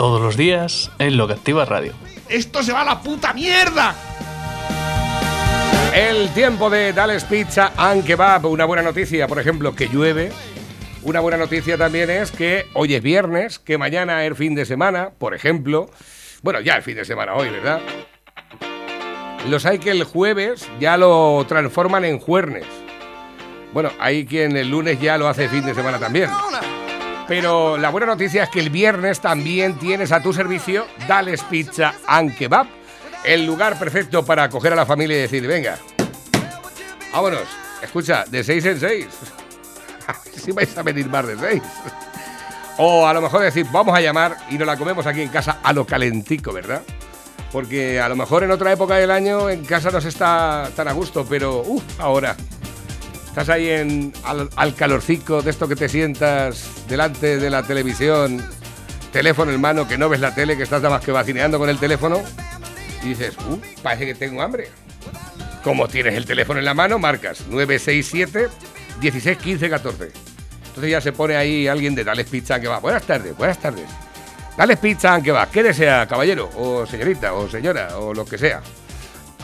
Todos los días en Lo que Activa Radio. ¡Esto se va a la puta mierda! El tiempo de Dales Pizza and Kebab. Una buena noticia, por ejemplo, que llueve. Una buena noticia también es que hoy es viernes, que mañana es fin de semana, por ejemplo. Bueno, ya es fin de semana hoy, ¿verdad? Los hay que el jueves ya lo transforman en juernes. Bueno, hay quien el lunes ya lo hace fin de semana también. Pero la buena noticia es que el viernes también tienes a tu servicio Dales Pizza and Kebab, el lugar perfecto para acoger a la familia y decir, venga, vámonos, escucha, de 6 en 6. A ver si vais a venir más de 6. O a lo mejor decir, vamos a llamar y nos la comemos aquí en casa a lo calentico, ¿verdad? Porque a lo mejor en otra época del año en casa no se está tan a gusto, pero uff, ahora. Estás ahí en, al, al calorcico de esto que te sientas delante de la televisión, teléfono en mano, que no ves la tele, que estás nada más que vacineando con el teléfono, y dices, uh, parece que tengo hambre. Como tienes el teléfono en la mano, marcas 967 16 15 14. Entonces ya se pone ahí alguien de Dales Pizza que va. Buenas tardes, buenas tardes. Dales Pizza que va. ¿Qué desea, caballero? O señorita, o señora, o lo que sea.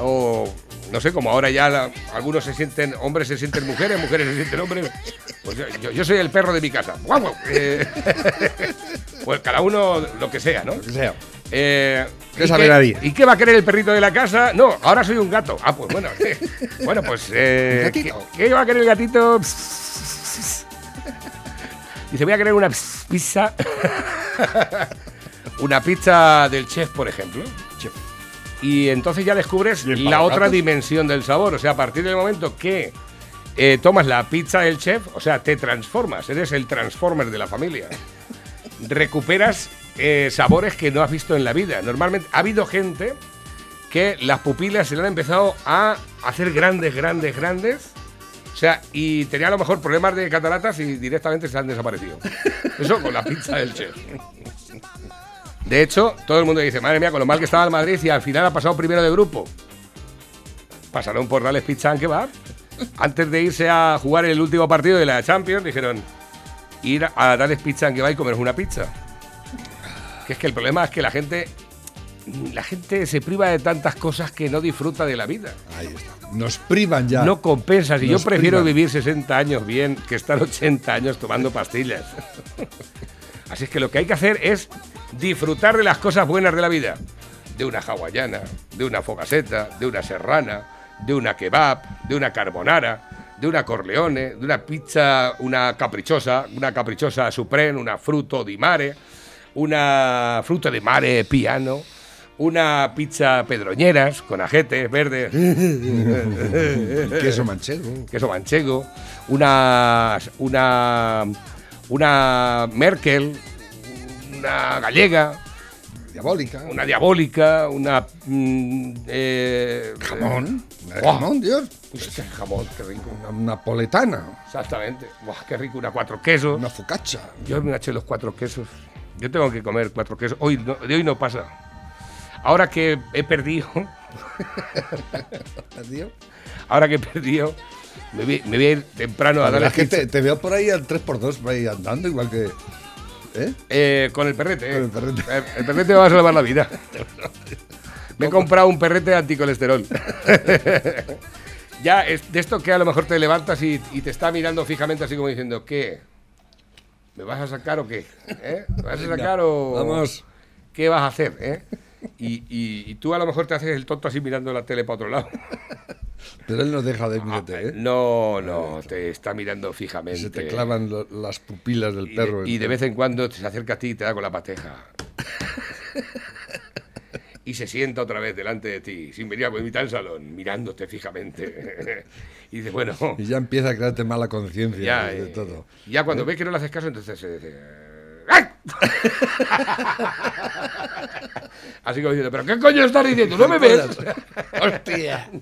O no sé, como ahora ya la- algunos se sienten, hombres se sienten mujeres, mujeres se sienten hombres. Pues yo, yo- yo soy el perro de mi casa. ¡Guau, guau! Eh, pues cada uno lo que sea, ¿no? que sea. Eh, ¿Qué ¿y sabe nadie? ¿Y qué va a querer el perrito de la casa? No, ahora soy un gato. Ah, pues bueno. bueno, pues. Eh. ¿qué, qué va a querer el gatito? Dice, voy a querer una pizza. una pizza del chef, por ejemplo. Y entonces ya descubres ¿Y el la otra dimensión del sabor. O sea, a partir del momento que eh, tomas la pizza del chef, o sea, te transformas, eres el transformer de la familia. Recuperas eh, sabores que no has visto en la vida. Normalmente ha habido gente que las pupilas se le han empezado a hacer grandes, grandes, grandes. O sea, y tenía a lo mejor problemas de cataratas y directamente se han desaparecido. Eso con la pizza del chef. De hecho, todo el mundo dice, madre mía, con lo mal que estaba el Madrid y al final ha pasado primero de grupo. Pasaron por Dales Pizza and Kebab. Antes de irse a jugar el último partido de la Champions, dijeron, ir a Dales Pizza and Kebab y comer una pizza. Que es que el problema es que la gente, la gente se priva de tantas cosas que no disfruta de la vida. Ahí está. Nos privan ya. No compensa. Si yo prefiero privan. vivir 60 años bien que estar 80 años tomando pastillas. Así es que lo que hay que hacer es disfrutar de las cosas buenas de la vida. De una hawaiana, de una fogaseta, de una serrana, de una kebab, de una carbonara, de una corleone, de una pizza, una caprichosa, una caprichosa supreme, una fruto di mare, una fruta de mare piano, una pizza pedroñeras con ajetes verdes. Queso manchego. queso manchego, una, una, una Merkel, una gallega, Diabólica. una diabólica, una... mm, eh, jamón. Buah. Jamón, Dios. Hostia, jamón, qué rico. Una napoletana. Exactamente. Buah, qué rico, una cuatro quesos. Una focaccia. Yo me eché los cuatro quesos. Yo tengo que comer cuatro quesos. Hoy no- de hoy no pasa. Ahora que he perdido, Tío. ahora que he perdido, me voy, me voy a ir temprano a La darle verdad es que te, te veo por ahí al 3x2, por ahí andando, igual que. ¿Eh? Eh, con el perrete. eh. Con el perrete. Eh, El perrete me va a salvar la vida. Me he comprado un perrete anticolesterol. ya, es de esto que a lo mejor te levantas y, y te está mirando fijamente así como diciendo, ¿qué? ¿Me vas a sacar o qué? ¿Eh? ¿Me vas a sacar o...? Vamos. ¿Qué vas a hacer? eh? Y, y- y tú a lo mejor te haces el tonto así mirando la tele para otro lado. Pero él no deja de mirarte, ¿eh? No, no, te está mirando fijamente. Se te clavan lo- las pupilas del Y de- perro. Y de, vez en cuando se acerca a ti y te da con la pateja. y se sienta otra vez delante de ti, sin venir a mitad del salón, mirándote fijamente. y dice, bueno, Y ya empieza a crearte mala conciencia ya, de eh, todo. ya cuando ve que no le haces caso, entonces se dice... "Ay". Así como diciendo, ¿pero qué coño estás diciendo? ¿No me ves? Hostia.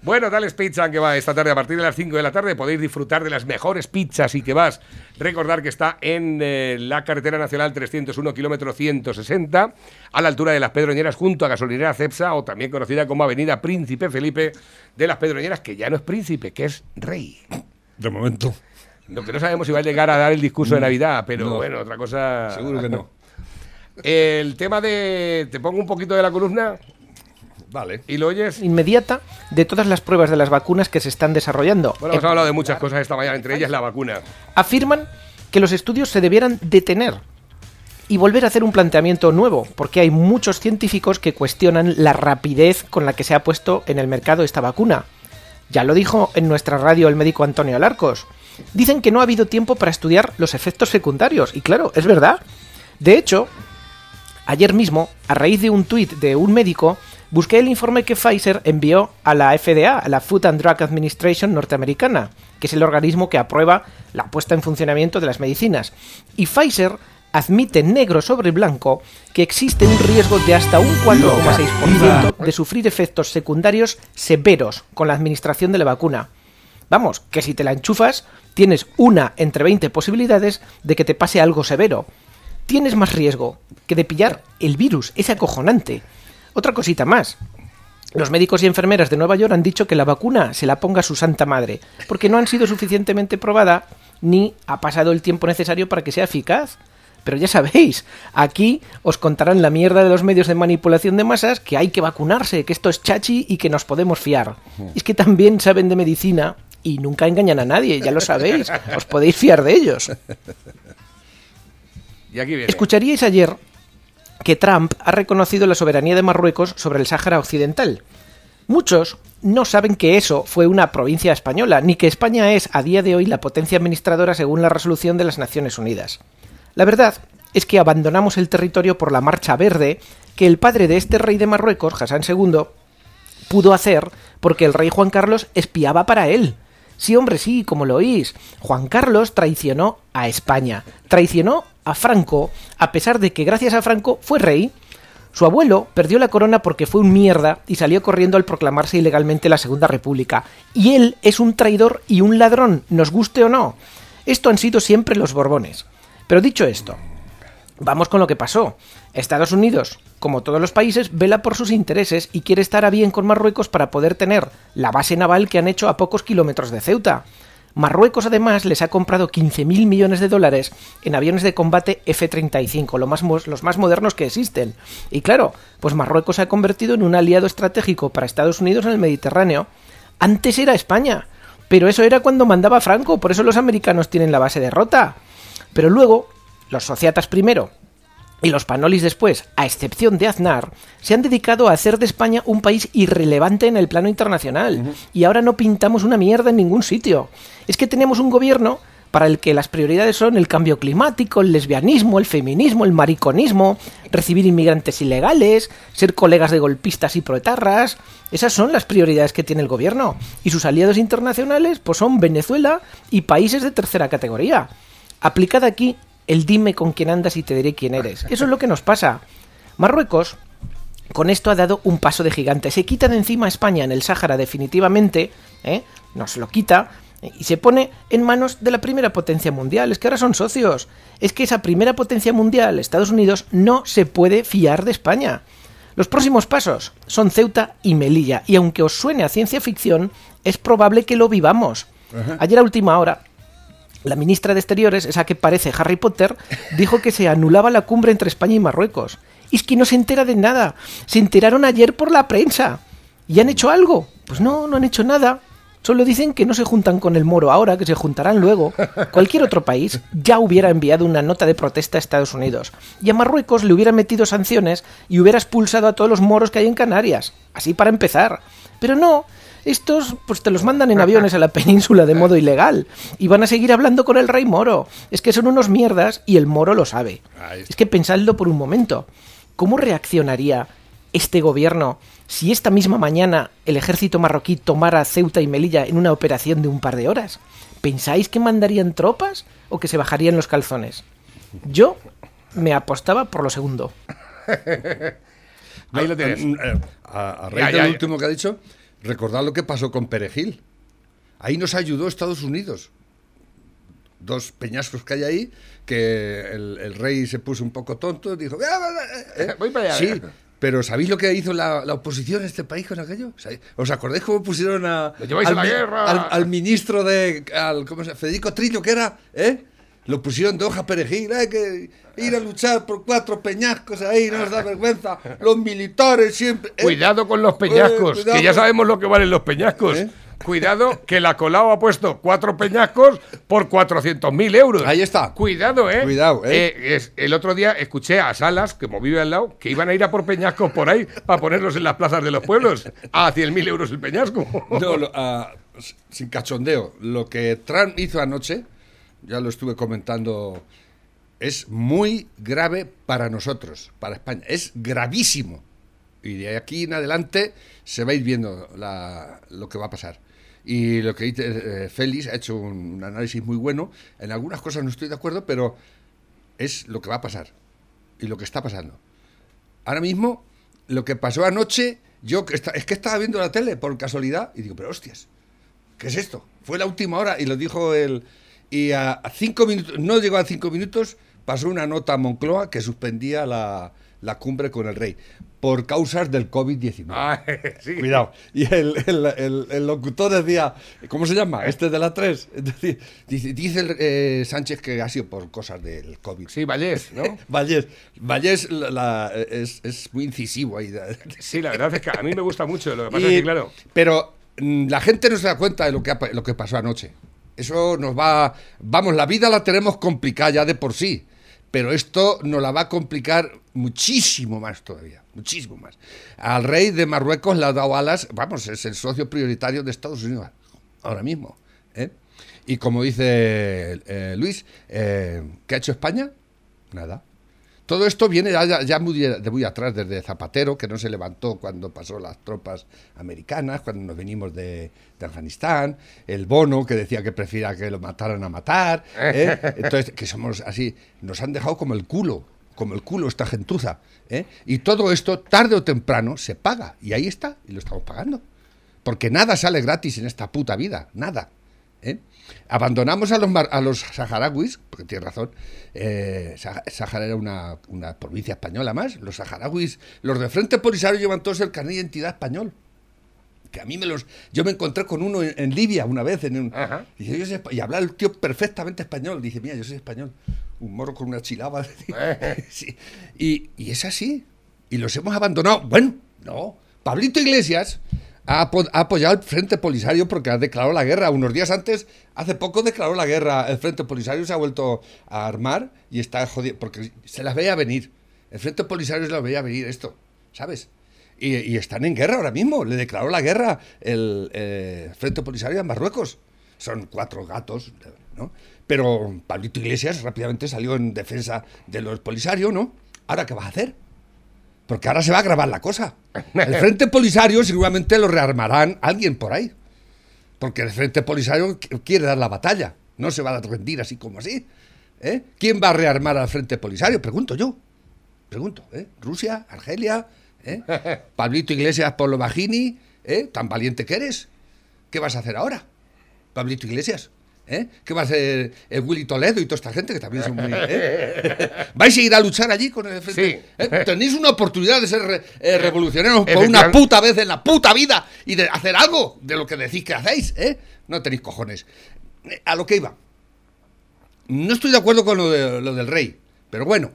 Bueno, Dales Pizza que va esta tarde a partir de las 5 de la tarde. Podéis disfrutar de las mejores pizzas y que vas. Recordar que está en eh, la carretera nacional 301, kilómetro 160, a la altura de las Pedroñeras, junto a Gasolinera Cepsa, o también conocida como Avenida Príncipe Felipe de las Pedroñeras, que ya no es príncipe, que es rey. De momento. Lo que no sabemos si va a llegar a dar el discurso de Navidad, pero No. bueno, otra cosa. Seguro que no. El tema de. Te pongo un poquito de la columna Vale. y lo oyes. Inmediata de todas las pruebas de las vacunas que se están desarrollando. Bueno, hemos hablado de muchas cosas esta mañana, entre ellas la vacuna. afirman que los estudios se debieran detener y volver a hacer un planteamiento nuevo, porque hay muchos científicos que cuestionan la rapidez con la que se ha puesto en el mercado esta vacuna. Ya lo dijo en nuestra radio el médico Antonio Alarcos. Dicen que no ha habido tiempo para estudiar los efectos secundarios, y claro, es verdad. De hecho, ayer mismo, a raíz de un tuit de un médico, busqué el informe que Pfizer envió a la FDA, a la Food and Drug Administration norteamericana, que es el organismo que aprueba la puesta en funcionamiento de las medicinas. Y Pfizer admite negro sobre blanco que existe un riesgo de hasta un 4,6% de sufrir efectos secundarios severos con la administración de la vacuna. Vamos, que si te la enchufas, tienes una entre 20 posibilidades de que te pase algo severo. Tienes más riesgo que de pillar el virus, es acojonante. Otra cosita más. Los médicos y enfermeras de Nueva York han dicho que la vacuna se la ponga su santa madre, porque no han sido suficientemente probada ni ha pasado el tiempo necesario para que sea eficaz. Pero ya sabéis, aquí os contarán la mierda de los medios de manipulación de masas que hay que vacunarse, que esto es chachi y que nos podemos fiar. Es que también saben de medicina y nunca engañan a nadie, ya lo sabéis, os podéis fiar de ellos. Escucharíais ayer que Trump ha reconocido la soberanía de Marruecos sobre el Sáhara Occidental. Muchos no saben que eso fue una provincia española, ni que España es a día de hoy la potencia administradora según la resolución de las Naciones Unidas. La verdad es que abandonamos el territorio por la marcha verde que el padre de este rey de Marruecos, Hassan II, pudo hacer porque el rey Juan Carlos espiaba para él. Sí, hombre, sí, como lo oís. Juan Carlos traicionó a España, traicionó a Franco, a pesar de que gracias a Franco fue rey. Su abuelo perdió la corona porque fue un mierda y salió corriendo al proclamarse ilegalmente la Segunda República. Y él es un traidor y un ladrón, nos guste o no. Esto han sido siempre los Borbones. Pero dicho esto, Vamos con lo que pasó. Estados Unidos, como todos los países, vela por sus intereses y quiere estar a bien con Marruecos para poder tener la base naval que han hecho a pocos kilómetros de Ceuta. Marruecos además les ha comprado 15.000 millones de dólares en aviones de combate F-35, lo más los más modernos que existen. Y claro, pues Marruecos se ha convertido en un aliado estratégico para Estados Unidos en el Mediterráneo. Antes era España, pero eso era cuando mandaba Franco, por eso los americanos tienen la base de Rota. Pero luego, los sociatas primero y los panolis después, a excepción de Aznar, se han dedicado a hacer de España un país irrelevante en el plano internacional. Y ahora no pintamos una mierda en ningún sitio. Es que tenemos un gobierno para el que las prioridades son el cambio climático, el lesbianismo, el feminismo, el mariconismo, recibir inmigrantes ilegales, ser colegas de golpistas y proetarras. Esas son las prioridades que tiene el gobierno. Y sus aliados internacionales pues son Venezuela y países de tercera categoría. Aplicada aquí el dime con quién andas y te diré quién eres. Eso es lo que nos pasa. Marruecos con esto ha dado un paso de gigante. Se quita de encima a España en el Sáhara definitivamente, ¿eh? nos lo quita y se pone en manos de la primera potencia mundial. Es que ahora son socios. Es que esa primera potencia mundial, Estados Unidos, no se puede fiar de España. Los próximos pasos son Ceuta y Melilla, y aunque os suene a ciencia ficción, es probable que lo vivamos. Ayer a última hora, la ministra de Exteriores, esa que parece Harry Potter, dijo que se anulaba la cumbre entre España y Marruecos. Y es que no se entera de nada. Se enteraron ayer por la prensa. ¿Y han hecho algo? Pues no, no han hecho nada. Solo dicen que no se juntan con el moro ahora, que se juntarán luego. Cualquier otro país ya hubiera enviado una nota de protesta a Estados Unidos. Y a Marruecos le hubiera metido sanciones y hubiera expulsado a todos los moros que hay en Canarias. Así para empezar. Pero no, estos pues te los mandan en aviones a la península de modo ilegal y van a seguir hablando con el rey moro. Es que son unos mierdas y el moro lo sabe. Es que pensadlo por un momento. ¿Cómo reaccionaría este gobierno si esta misma mañana el ejército marroquí tomara Ceuta y Melilla en una operación de un par de horas? ¿Pensáis que mandarían tropas o que se bajarían los calzones? Yo me apostaba por lo segundo. Ahí lo tienes. A, a raíz Ya, ya, del último que ha dicho, recordad lo que pasó con Perejil. Ahí nos ayudó Estados Unidos. Dos peñascos que hay ahí, que el, el rey se puso un poco tonto, dijo, ¿eh? Voy para allá. Sí, pero ¿sabéis lo que hizo la, la oposición en este país con aquello? ¿Os acordáis cómo pusieron a, ¡Lo lleváis a la guerra! al, al ministro de, al, ¿cómo se? Federico Trillo, que era, ¿eh? Lo pusieron de hoja perejil, hay que ir a luchar por cuatro peñascos ahí, no nos da vergüenza. Los militares siempre. ¿eh? Cuidado con los peñascos, Eh, cuidado que ya sabemos lo que valen los peñascos. ¿Eh? Cuidado, que la Colau ha puesto cuatro peñascos por 400.000 euros. Ahí está. Cuidado, ¿eh? Cuidado, ¿eh? es- el otro día escuché a Salas, que como vive al lado, que iban a ir a por peñascos por ahí para ponerlos en las plazas de los pueblos. A 100.000 euros el peñasco. No, lo- s- sin cachondeo. Lo que Trump hizo anoche, ya lo estuve comentando, es muy grave para nosotros, para España. Es gravísimo. Y de aquí en adelante se va a ir viendo lo que va a pasar. Y lo que dice eh, Félix ha hecho un, un análisis muy bueno. En algunas cosas no estoy de acuerdo, pero es lo que va a pasar. Y lo que está pasando. Ahora mismo, lo que pasó anoche, yo es que estaba viendo la tele por casualidad y digo, pero hostias, ¿qué es esto? Fue la última hora y lo dijo él. Y a, cinco minutos, no llegó a cinco minutos, pasó una nota a Moncloa que suspendía la, la cumbre con el rey por causas del COVID-19. Ah, sí. Cuidado. Y el, el- el- el locutor decía, ¿cómo se llama? Este de la 3. Es decir, dice, dice eh, Sánchez que ha sido por cosas del COVID. Sí, Vallés, ¿no? Vallés, Vallés la- la- es, es muy incisivo ahí. Sí, la verdad es que a mí me gusta mucho. Lo que pasa Y- es que, claro. Pero mm, la gente no se da cuenta de lo que, lo que pasó anoche. Eso nos va... Vamos, la vida la tenemos complicada ya de por sí. Pero esto nos la va a complicar muchísimo más todavía. Muchísimo más. Al rey de Marruecos le ha dado alas. Vamos, es el socio prioritario de Estados Unidos. Ahora mismo. ¿eh? Y como dice eh, Luis, eh, ¿qué ha hecho España? Nada. Todo esto viene ya, muy de, de muy atrás, desde Zapatero, que no se levantó cuando pasó las tropas americanas, cuando nos venimos de, de Afganistán, el Bono, que decía que prefiera que lo mataran a matar, ¿eh? entonces, que somos así, nos han dejado como el culo, como el culo esta gentuza, ¿eh? y todo esto, tarde o temprano, se paga, y ahí está, y lo estamos pagando, porque nada sale gratis en esta puta vida, nada. ¿eh? Abandonamos a los, mar- a los saharauis, porque tiene razón, eh, Sa- Sahara era una, una provincia española más, los saharauis, los de Frente Polisario llevan todos el carnet de identidad español. Que a mí me los. Yo me encontré con uno en, en Libia una vez, en un, Ajá. dice, yo soy espa- y habla el tío perfectamente español. Dice, mira, yo soy español. Un morro con una chilaba. Sí. Y, y es así. Y los hemos abandonado. Bueno, no. Pablito Iglesias ha, apo- ha apoyado el Frente Polisario porque ha declarado la guerra. Unos días antes, hace poco declaró la guerra. El Frente Polisario se ha vuelto a armar y está jodido. Porque se las veía venir. El Frente Polisario se las veía venir esto. ¿Sabes? Y, y están en guerra ahora mismo. Le declaró la guerra el eh, Frente Polisario a Marruecos. Son cuatro gatos, ¿no? Pero Pablito Iglesias rápidamente salió en defensa de los Polisario, ¿no? ¿Ahora qué vas a hacer? Porque ahora se va a grabar la cosa. El Frente Polisario seguramente lo rearmarán alguien por ahí. Porque el Frente Polisario qu- quiere dar la batalla. No se va a rendir así como así. ¿eh? ¿Quién va a rearmar al Frente Polisario? Pregunto yo. Pregunto. ¿eh? ¿Rusia? ¿Argelia? ¿eh? ¿Pablito Iglesias por lo bajini? ¿eh? ¿Tan valiente que eres? ¿Qué vas a hacer ahora? Pablito Iglesias. ¿Eh? ¿Qué va a hacer el Willy Toledo y toda esta gente que también son muy... ¿eh? ¿Vais a ir a luchar allí con el frente? Sí. ¿Eh? Tenéis una oportunidad de ser re- eh, revolucionarios por una puta vez en la puta vida y de hacer algo de lo que decís que hacéis, ¿eh? No tenéis cojones. A lo que iba. No estoy de acuerdo con lo, de- lo del rey, pero bueno,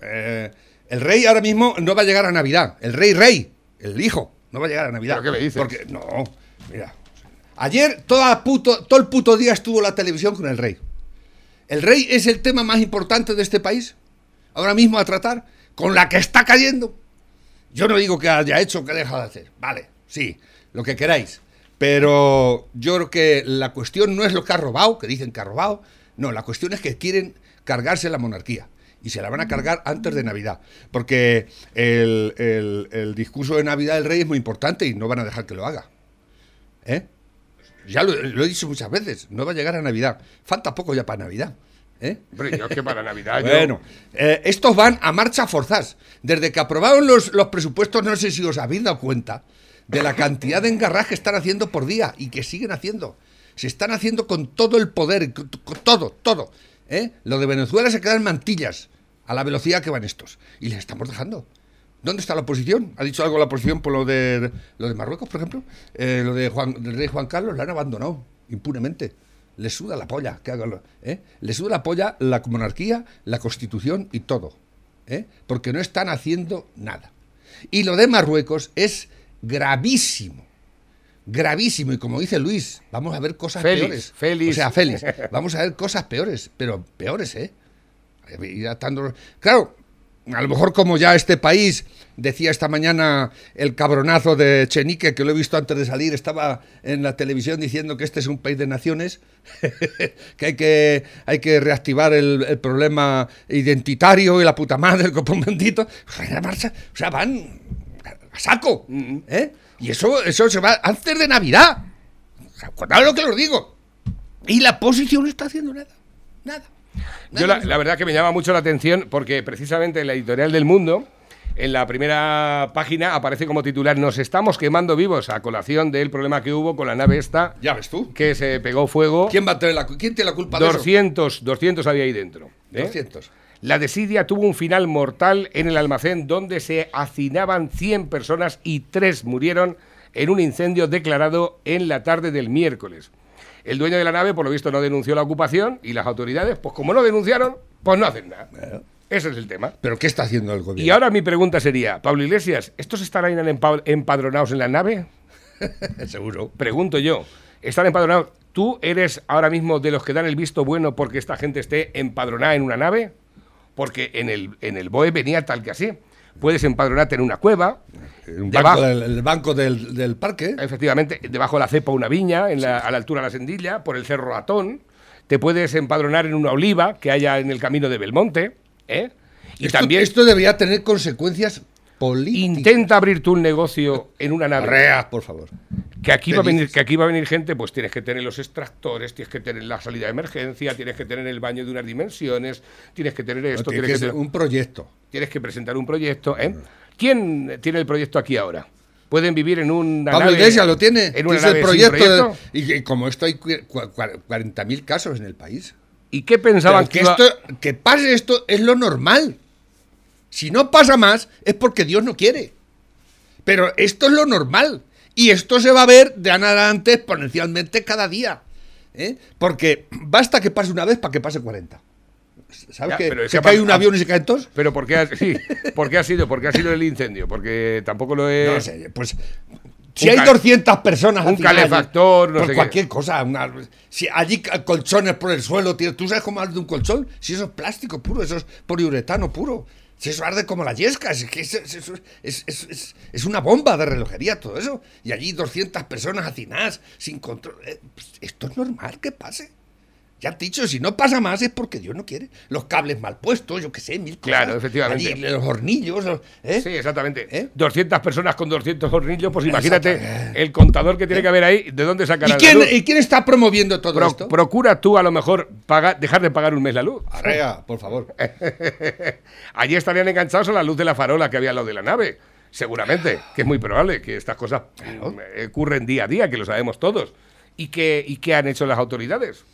el rey ahora mismo no va a llegar a Navidad. El rey rey, el hijo, no va a llegar a Navidad. ¿Pero qué me dices? Porque, no, mira. Ayer toda puto, todo el puto día estuvo la televisión con el rey. ¿El rey es el tema más importante de este país? Ahora mismo a tratar, con la que está cayendo. Yo no digo que haya hecho o que haya dejado de hacer. Vale, sí, lo que queráis. Pero yo creo que la cuestión no es lo que ha robado, que dicen que ha robado. No, la cuestión es que quieren cargarse la monarquía. Y se la van a cargar antes de Navidad. Porque el, el- el discurso de Navidad del rey es muy importante y no van a dejar que lo haga. ¿Eh? Ya lo, lo he dicho muchas veces, no va a llegar a Navidad. Falta poco ya para Navidad. ¿Eh? Hombre, yo que para Navidad yo- Bueno, eh, estos van a marcha forzás. Desde que aprobaron los, los presupuestos, no sé si os habéis dado cuenta de la cantidad de engarras que están haciendo por día y que siguen haciendo. Se están haciendo con todo el poder, con todo, todo. ¿eh? Lo de Venezuela se quedan mantillas a la velocidad que van estos. Y les estamos dejando. ¿Dónde está la oposición? ¿Ha dicho algo la oposición por lo de, lo de Marruecos, por ejemplo? Eh, lo de Juan, del rey Juan Carlos, la han abandonado impunemente. Le suda la polla que hagan lo- ¿eh? Le suda la polla la monarquía, la constitución y todo. ¿eh? Porque no están haciendo nada. Y lo de Marruecos es gravísimo. Gravísimo. Y como dice Luis, vamos a ver cosas Félix, peores. Félix. O sea, Félix, vamos a ver cosas peores, pero peores, ¿eh? Ir atando- Claro, a lo mejor como ya este país, decía esta mañana el cabronazo de Chenique, que lo he visto antes de salir, estaba en la televisión diciendo que este es un país de naciones, que hay que, hay que reactivar el, el problema identitario y la puta madre, el copón bendito. La marcha, o sea, van a saco, ¿eh? Y eso, eso se va antes de Navidad. O sea, lo que os digo. Y la oposición no está haciendo nada. Nada. Yo la, la verdad que me llama mucho la atención porque precisamente en la editorial del Mundo, en la primera página aparece como titular Nos estamos quemando vivos a colación del problema que hubo con la nave esta Ya ves tú. que se pegó fuego. ¿Quién va a tener la, quién tiene la culpa de eso? 200, 200 había ahí dentro. ¿eh? 200. La desidia tuvo un final mortal en el almacén donde se hacinaban 100 personas y 3 murieron en un incendio declarado en la tarde del miércoles. El dueño de la nave, por lo visto, no denunció la ocupación y las autoridades, pues como no denunciaron, pues no hacen nada. Ese es el tema. ¿Pero qué está haciendo el gobierno? Y ahora mi pregunta sería, Pablo Iglesias, ¿estos estarán empa- empadronados en la nave? Seguro. Pregunto yo, ¿están empadronados? ¿Tú eres ahora mismo de los que dan el visto bueno porque esta gente esté empadronada en una nave? Porque en el, en el BOE venía tal que así. Puedes empadronarte en una cueva, Un debajo- banco del, el banco del, del parque. efectivamente, debajo de la cepa una viña, en la- a la altura de la sendilla, por el cerro Ratón. Te puedes empadronar en una oliva que haya en el camino de Belmonte. ¿eh? Y esto, también esto debería tener consecuencias intenta abrir tú un negocio en una nave. Por favor. Que aquí, va a venir, que aquí va a venir gente, pues tienes que tener los extractores, tienes que tener la salida de emergencia, tienes que tener el baño de unas dimensiones, tienes que tener esto, tiene tienes, que tener- un proyecto. tienes que presentar un proyecto. ¿eh? ¿Quién tiene el proyecto aquí ahora? ¿Pueden vivir en una Pablo nave- Iglesias lo tiene. En una es el nave sin proyecto. de- y, como esto hay cu- cu- cua- 40.000 casos en el país. ¿Y qué pensaban que, que, iba- esto, que pase esto es lo normal. Si no pasa más, es porque Dios no quiere. Pero esto es lo normal. Y esto se va a ver de adelante exponencialmente cada día. ¿eh? Porque basta que pase una vez para que pase 40. ¿Sabes Ya, que pero es se cae un avión y se caen todos? Pero ¿por qué, ha, sí, ¿por qué ha sido? ¿Por qué ha sido el incendio? Porque tampoco lo he... No sé, pues si hay cal- 200 personas un calefactor, no por sé qué. cualquier cosa, una- si allí colchones por el suelo, tío, ¿tú sabes cómo arde un colchón? Si eso es plástico puro, eso es poliuretano puro. Si eso arde como la yesca, es que es, es- es- es- una bomba de relojería todo eso. Y allí 200 personas hacinadas, sin control. Eh, pues, esto es normal que pase. Ya te he dicho, si no pasa más es porque Dios no quiere. Los cables mal puestos, yo qué sé, mil cosas. Claro, efectivamente. Allí los hornillos, los- ¿eh? Sí, exactamente. ¿Eh? 200 personas con 200 hornillos, pues imagínate el contador que tiene que haber ahí, ¿de dónde ¿Y sacarán la quién, luz? ¿Y quién está promoviendo todo Pro- esto? procura tú a lo mejor pagar, dejar de pagar un mes la luz. Arrea, por favor. Allí estarían enganchados a la luz de la farola que había al lado de la nave. Seguramente, que es muy probable que estas cosas eh, ocurren día a día, que lo sabemos todos. ¿Y qué, y qué han hecho las autoridades?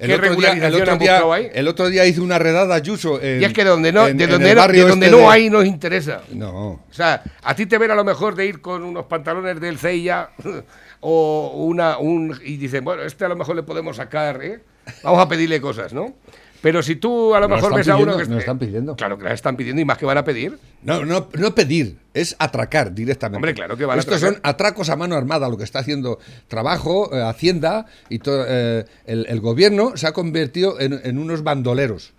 El ¿Qué otro, día, el, regularización otro día, buscado ahí? el otro día hizo una redada Ayuso. en- y es que donde no, en- de donde, el no, de donde este no de- hay nos interesa. No. O sea, a ti te ven a lo mejor de ir con unos pantalones del CIA o una un y dicen, bueno, este a lo mejor le podemos sacar, ¿eh? Vamos a pedirle cosas, ¿no? Pero si tú a lo mejor ves a uno que esté- están pidiendo. Claro que las están pidiendo y más que van a pedir. No, no, no pedir, es atracar directamente. Hombre, claro que van a Estos son atracos a mano armada, lo que está haciendo trabajo, eh, Hacienda y todo. eh, el, el gobierno se ha convertido en, en unos bandoleros.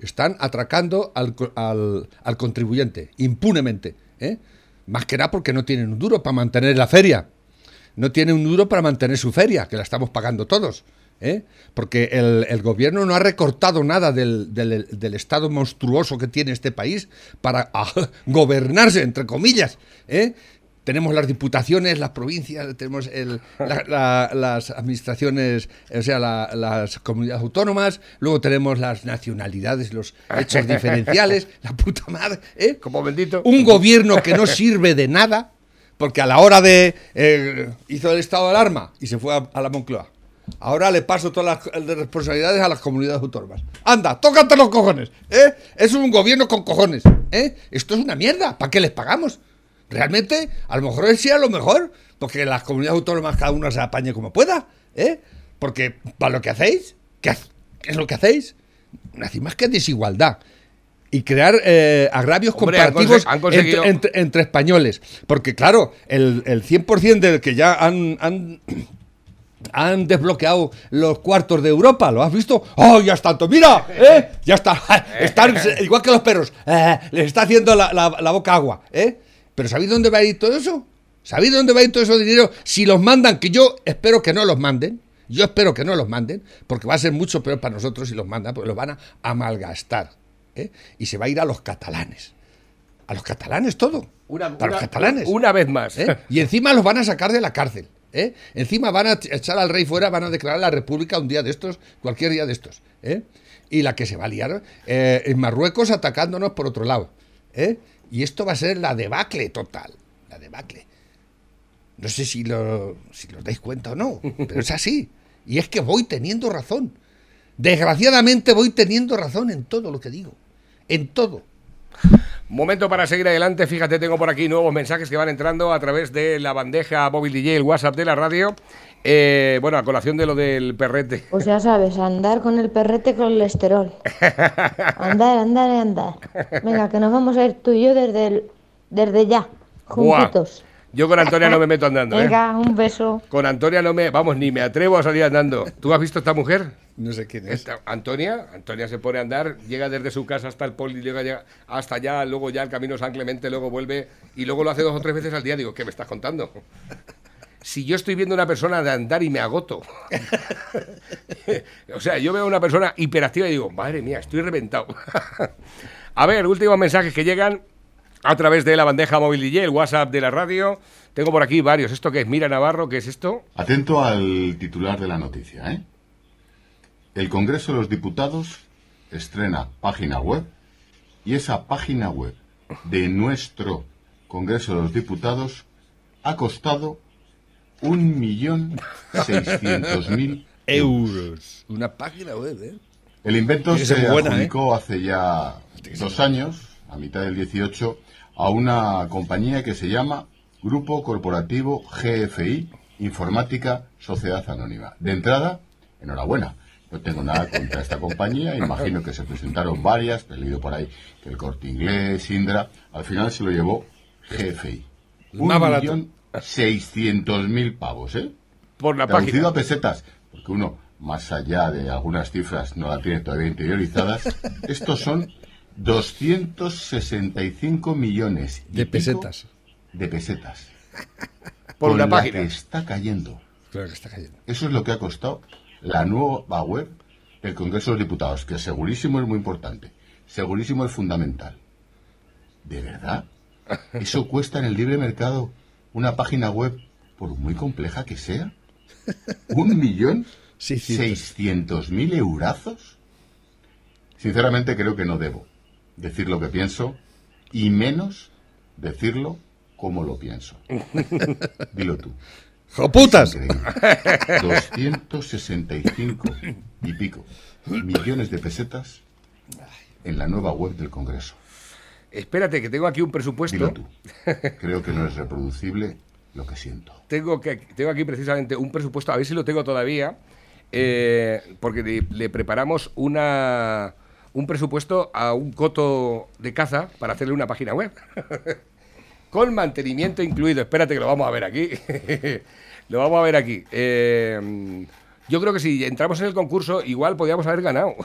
Están atracando al, al- al contribuyente, impunemente. ¿eh? Más que nada porque no tienen un duro para mantener la feria. No tienen un duro para mantener su feria, que la estamos pagando todos. ¿Eh? Porque el, el gobierno no ha recortado nada del, del- del estado monstruoso que tiene este país para ah, gobernarse, entre comillas. ¿eh? tenemos las diputaciones, las provincias, tenemos el- la- la- las administraciones, o sea, la- las comunidades autónomas, luego tenemos las nacionalidades, los hechos diferenciales, la puta madre, ¿eh? Como bendito. Un gobierno que no sirve de nada, porque a la hora de... eh, hizo el estado de alarma y se fue a, a la Moncloa. Ahora le paso todas las eh, responsabilidades a las comunidades autónomas. Anda, tócate los cojones, ¿eh? Es un gobierno con cojones, ¿eh? Esto es una mierda, ¿para qué les pagamos? Realmente, a lo mejor sí a lo mejor, porque las comunidades autónomas cada uno se apañe como pueda, ¿eh? Porque para lo que hacéis, ¿qué, es lo que hacéis? Hacéis más que desigualdad y crear eh, agravios Hombre, comparativos conse- han conseguido- entre, entre- entre españoles. Porque claro, el, el 100% del que ya han, han, han desbloqueado los cuartos de Europa, ¿lo has visto? ¡Oh, ya está! ¡Mira! ¿eh? Ya está. Están igual que los perros. Les está haciendo la, la- la boca agua, ¿eh? Pero ¿sabéis dónde va a ir todo eso? ¿Sabéis dónde va a ir todo ese dinero? Si los mandan, que yo espero que no los manden. Yo espero que no los manden, porque va a ser mucho peor para nosotros si los mandan, porque los van a, a malgastar. ¿eh? Y se va a ir a los catalanes. A los catalanes todo. Una, a los una- catalanes. Una vez más. ¿eh? Y encima los van a sacar de la cárcel. ¿Eh? Encima van a echar al rey fuera, van a declarar la república un día de estos, cualquier día de estos. ¿eh? Y la que se va a liar eh, en Marruecos atacándonos por otro lado. ¿eh? Y esto va a ser la debacle total. La debacle. No sé si lo, si os dais cuenta o no, pero es así. Y es que voy teniendo razón. Desgraciadamente voy teniendo razón en todo lo que digo. En todo. Momento para seguir adelante. Fíjate, tengo por aquí nuevos mensajes que van entrando a través de la bandeja móvil DJ, el WhatsApp de la radio. Eh, bueno, a colación de lo del perrete. Pues ya sabes, andar con el perrete colesterol. Andar, andar y andar. Venga, que nos vamos a ir tú y yo desde, el- desde ya, Buah. juntitos. Yo con Antonia no me meto andando, ¿eh? Venga, un beso. Con Antonia no me, vamos, ni me atrevo a salir andando. ¿Tú has visto a esta mujer? No sé quién es. Esta- Antonia, Antonia se pone a andar, llega desde su casa hasta el poli, llega ya- hasta allá, luego ya el camino San Clemente, luego vuelve y luego lo hace dos o tres veces al día. Digo, ¿qué me estás contando? Si yo estoy viendo a una persona de andar y me agoto. o sea, yo veo a una persona hiperactiva y digo, madre mía, estoy reventado. a ver, últimos mensajes que llegan a través de la bandeja móvil DJ, el WhatsApp de la radio. Tengo por aquí varios. ¿Esto qué es? Mira Navarro, ¿qué es esto? Atento al titular de la noticia, ¿eh? El Congreso de los Diputados estrena página web y esa página web de nuestro Congreso de los Diputados ha costado un millón seiscientos mil Euros. Una página web, ¿eh? El invento se buena, ¿eh? adjudicó hace ya dos años, a mitad del 18, a una compañía que se llama Grupo Corporativo GFI Informática Sociedad Anónima. De entrada, enhorabuena. No tengo nada contra esta compañía. Imagino que se presentaron varias, he leído por ahí que el Corte Inglés, Indra. Al final se lo llevó GFI. Un Más millón seiscientos mil pavos, ¿eh? Por la Traducido página. a pesetas, porque uno, más allá de algunas cifras, no la tiene todavía interiorizadas, estos son 265 millones y De pesetas. de pesetas. Por una la página. que está cayendo. Claro que está cayendo. Eso es lo que ha costado la nueva web del Congreso de los Diputados, que segurísimo es muy importante, segurísimo es fundamental. ¿De verdad? ¿Eso cuesta en el libre mercado una página web, por muy compleja que sea? ¿Un millón Seiscientos. seiscientos mil eurazos? Sinceramente creo que no debo decir lo que pienso y menos decirlo como lo pienso. Dilo tú. ¡Joputas! Increíble. 265 y pico millones de pesetas en la nueva web del Congreso. Espérate, que tengo aquí un presupuesto. Dilo tú. Creo que no es reproducible lo que siento. Tengo, que, tengo aquí precisamente un presupuesto, a ver si lo tengo todavía, eh, porque le, le preparamos una, un presupuesto a un coto de caza para hacerle una página web. Con mantenimiento incluido. Espérate que lo vamos a ver aquí. lo vamos a ver aquí. Eh, yo creo que si entramos en el concurso, igual podríamos haber ganado.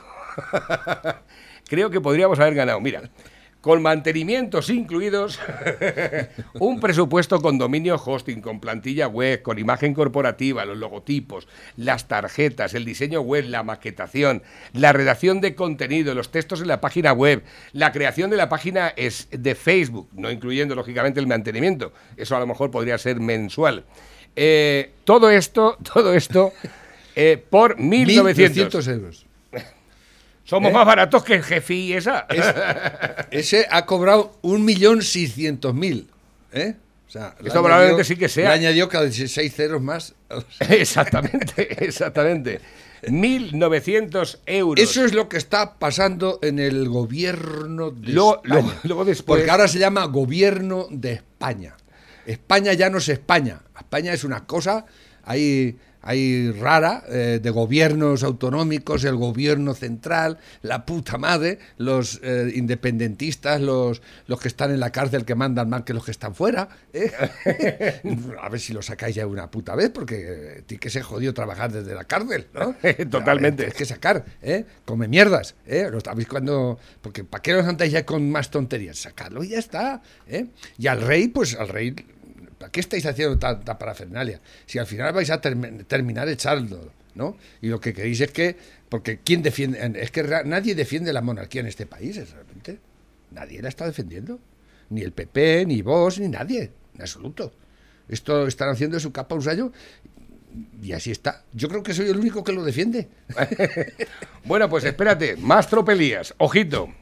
creo que podríamos haber ganado. Mira, con mantenimientos incluidos, un presupuesto con dominio hosting, con plantilla web, con imagen corporativa, los logotipos, las tarjetas, el diseño web, la maquetación, la redacción de contenido, los textos en la página web, la creación de la página es de Facebook, no incluyendo lógicamente el mantenimiento. Eso a lo mejor podría ser mensual. Eh, todo esto, todo esto eh, por 1.900 euros. Somos ¿Eh? más baratos que el jefe y esa. Ese ha cobrado 1.600.000. ¿Eh? O sea, Esto añadió- probablemente sí que sea. Le añadió cada 16 ceros más. exactamente, exactamente. 1.900 euros. Eso es lo que está pasando en el gobierno de Luego- España. luego después- Porque ahora se llama gobierno de España. España ya no es España. España es una cosa ahí, ahí rara eh, de gobiernos autonómicos, el gobierno central, la puta madre, los eh, independentistas, los, los que están en la cárcel que mandan más que los que están fuera. ¿eh? A ver si lo sacáis ya una puta vez, porque eh, tiene que ser jodido trabajar desde la cárcel, ¿no? Totalmente. Tienes que sacar, ¿eh? Come mierdas, ¿eh? Lo sabéis cuando... Porque ¿para qué os andáis ya con más tonterías? Sacarlo y ya está, ¿eh? Y al rey, pues al rey... ¿Para qué estáis haciendo tanta parafernalia? Si al final vais a term- terminar echando, ¿no? Y lo que queréis es que... Porque ¿quién defiende? Es que nadie defiende la monarquía en este país, realmente. Nadie la está defendiendo. Ni el PP, ni vos, ni nadie. En absoluto. Esto están haciendo su capa un sallo y así está. Yo creo que soy el único que lo defiende. Bueno, pues espérate, más tropelías. Ojito.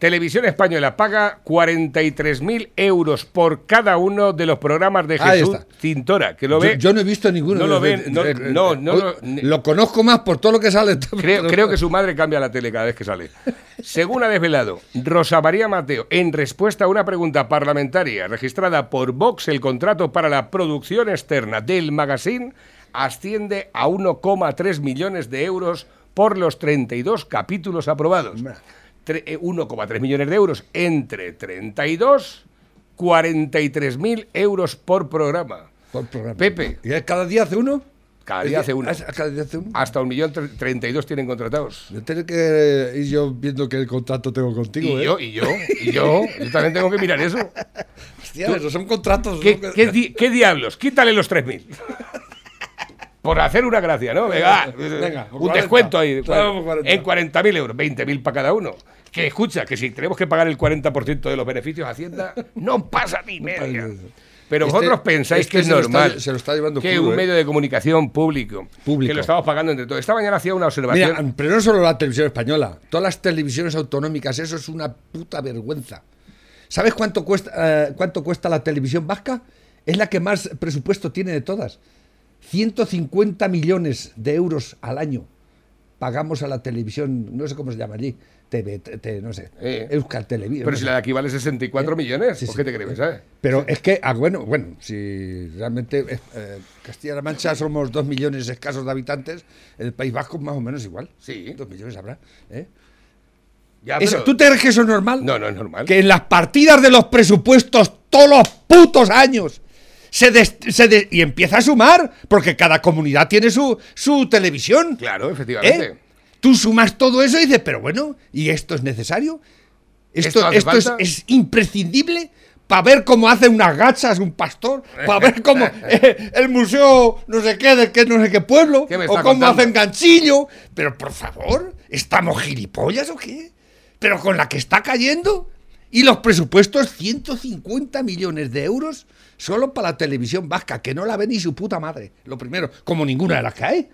Televisión Española paga 43.000 euros por cada uno de los programas de Jesús. Cintora, que lo ve. yo no he visto ninguno. No de lo ven, no, no, no, no, lo conozco más por todo lo que sale. Creo, creo que su madre cambia la tele cada vez que sale. Según ha desvelado Rosa María Mateo, en respuesta a una pregunta parlamentaria registrada por Vox, el contrato para la producción externa del magazine asciende a 1,3 millones de euros por los 32 capítulos aprobados. Tre- eh, 1,3 millones de euros entre 32, 43 mil euros por programa. Por programa. Pepe. ¿Y cada día hace uno? Cada día hace uno. ¿Es- ¿Cada día hace uno? Hasta un millón tre- 32 tienen contratados. Yo tengo que ir yo viendo qué contrato tengo contigo. Y ¿eh? yo, y yo, y yo, yo también tengo que mirar eso. Hostia, esos son contratos. ¿Qué, ¿no? qué di- qué diablos? Quítale los 3.000. Por hacer una gracia, ¿no? Venga, Venga, un 40. descuento ahí. Claro, por 40. En 40.000 euros, 20.000 para cada uno. Que escucha, que si tenemos que pagar el 40% de los beneficios a Hacienda, no pasa ni media. Pero Este- vosotros pensáis este que es se lo está- normal se lo está llevando que un ¿eh? medio de comunicación público, Público. que lo estamos pagando entre todos. Esta mañana hacía una observación. Mira, pero no solo la televisión española, todas las televisiones autonómicas, eso es una puta vergüenza. ¿Sabes cuánto cuesta, eh, cuánto cuesta la televisión vasca? Es la que más presupuesto tiene de todas. 150 millones de euros al año pagamos a la televisión, no sé cómo se llama allí, TV, te- no sé, Eh. Euskal Televisión. pero si la de aquí vale 64 millones, Sí, ¿por sí. qué te crees, sabes? Pero es que, ah, bueno, bueno, si realmente eh, eh, Castilla-La Mancha somos dos millones escasos de habitantes, el País Vasco más o menos igual. Sí. Dos millones habrá. ¿eh? Ya, Eso, ¿Tú te crees que eso es normal? No, no es normal. Que en las partidas de los presupuestos todos los putos años se, des- se de- y empieza a sumar, porque cada comunidad tiene su, su televisión. Claro, efectivamente. ¿eh? Tú sumas todo eso y dices, pero bueno, ¿y esto es necesario? ¿Esto Esto, es, imprescindible para ver cómo hace unas gachas un pastor, para ver cómo eh, el museo no sé qué, de qué no sé qué pueblo, ¿Qué me o cómo contando? hacen ganchillo. Pero por favor, ¿estamos gilipollas o qué? Pero con la que está cayendo y los presupuestos 150 millones de euros solo para la televisión vasca, que no la ve ni su puta madre. Lo primero, como ninguna de las que hay.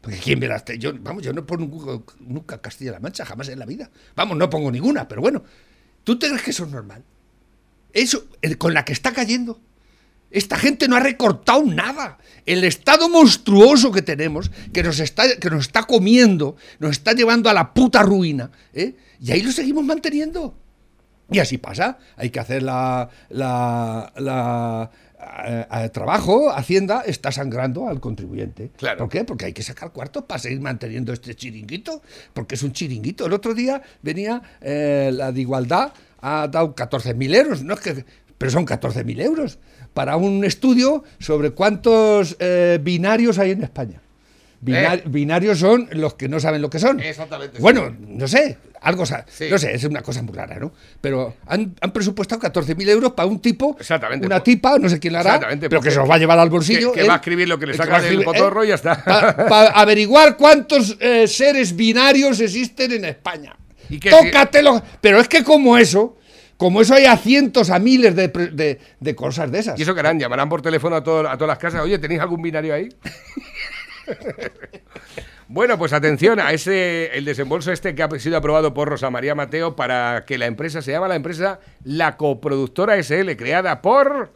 Porque quién ve las yo, vamos, yo no pongo nunca, Castilla-La Mancha, jamás en la vida. Vamos, no pongo ninguna, pero bueno. ¿Tú te crees que eso es normal? Eso, con la que está cayendo. Esta gente no ha recortado nada. El estado monstruoso que tenemos, que nos está, que nos está comiendo, nos está llevando a la puta ruina. ¿eh? Y ahí lo seguimos manteniendo. Y así pasa. Hay que hacer la, la, la, eh, eh, trabajo. Hacienda está sangrando al contribuyente. Claro. ¿Por qué? Porque hay que sacar cuartos para seguir manteniendo este chiringuito. Porque es un chiringuito. El otro día venía eh, la de igualdad, ha dado 14.000 euros. No es que, pero son 14.000 euros para un estudio sobre cuántos eh, binarios hay en España. Bina- Eh. Binarios son los que no saben lo que son. Exactamente, sí. Bueno, no sé. Algo, Sí. no sé, es una cosa muy rara, ¿no? Pero han, han presupuestado 14.000 euros para un tipo, Exactamente, una pues- tipa, no sé quién la hará, Exactamente, pero que porque- se los va a llevar al bolsillo. que- que él, va a escribir lo que le saca del potorro y ya está. Para averiguar cuántos eh, seres binarios existen en España. Y que Tócatelo. Pero es que como eso, como eso hay a cientos, a miles de- de cosas de esas. ¿Y eso que harán? ¿Llamarán por teléfono a, todo- a todas las casas? Oye, ¿tenéis algún binario ahí? bueno, pues atención a ese el desembolso este que ha sido aprobado por Rosa María Mateo para que la empresa se llama la empresa La Coproductora SL, creada por